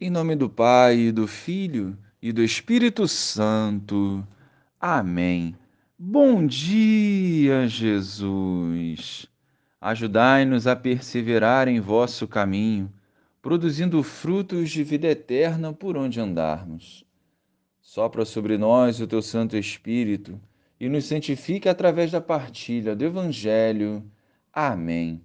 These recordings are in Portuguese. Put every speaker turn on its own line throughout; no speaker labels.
Em nome do Pai, do Filho e do Espírito Santo. Amém. Bom dia, Jesus. Ajudai-nos a perseverar em vosso caminho, produzindo frutos de vida eterna por onde andarmos. Sopra sobre nós o teu Santo Espírito e nos santifica através da partilha do Evangelho. Amém.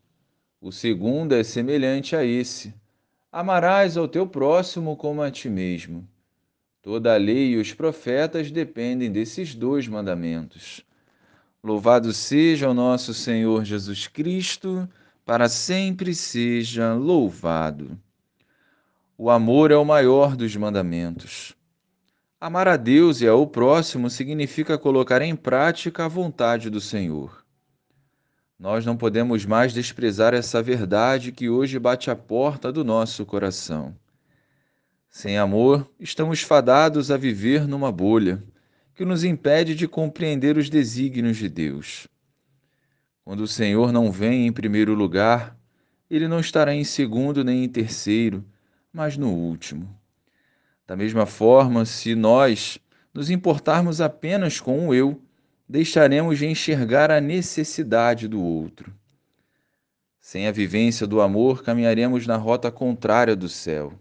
O segundo é semelhante a esse: Amarás ao teu próximo como a ti mesmo. Toda a lei e os profetas dependem desses dois mandamentos. Louvado seja o nosso Senhor Jesus Cristo, para sempre seja louvado. O amor é o maior dos mandamentos. Amar a Deus e ao próximo significa colocar em prática a vontade do Senhor. Nós não podemos mais desprezar essa verdade que hoje bate à porta do nosso coração. Sem amor, estamos fadados a viver numa bolha que nos impede de compreender os desígnios de Deus. Quando o Senhor não vem em primeiro lugar, ele não estará em segundo nem em terceiro, mas no último. Da mesma forma, se nós nos importarmos apenas com o eu, deixaremos de enxergar a necessidade do outro. Sem a vivência do amor, caminharemos na rota contrária do céu.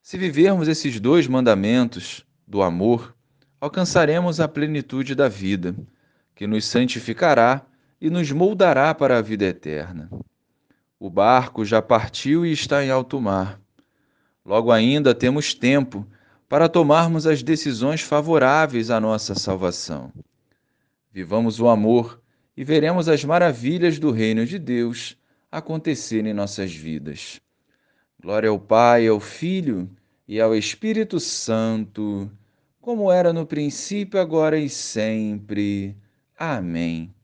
Se vivermos esses dois mandamentos do amor, alcançaremos a plenitude da vida, que nos santificará e nos moldará para a vida eterna. O barco já partiu e está em alto mar. Logo ainda temos tempo para tomarmos as decisões favoráveis à nossa salvação. Vivamos o amor e veremos as maravilhas do reino de Deus acontecer em nossas vidas. Glória ao Pai, ao Filho e ao Espírito Santo, como era no princípio, agora e sempre. Amém.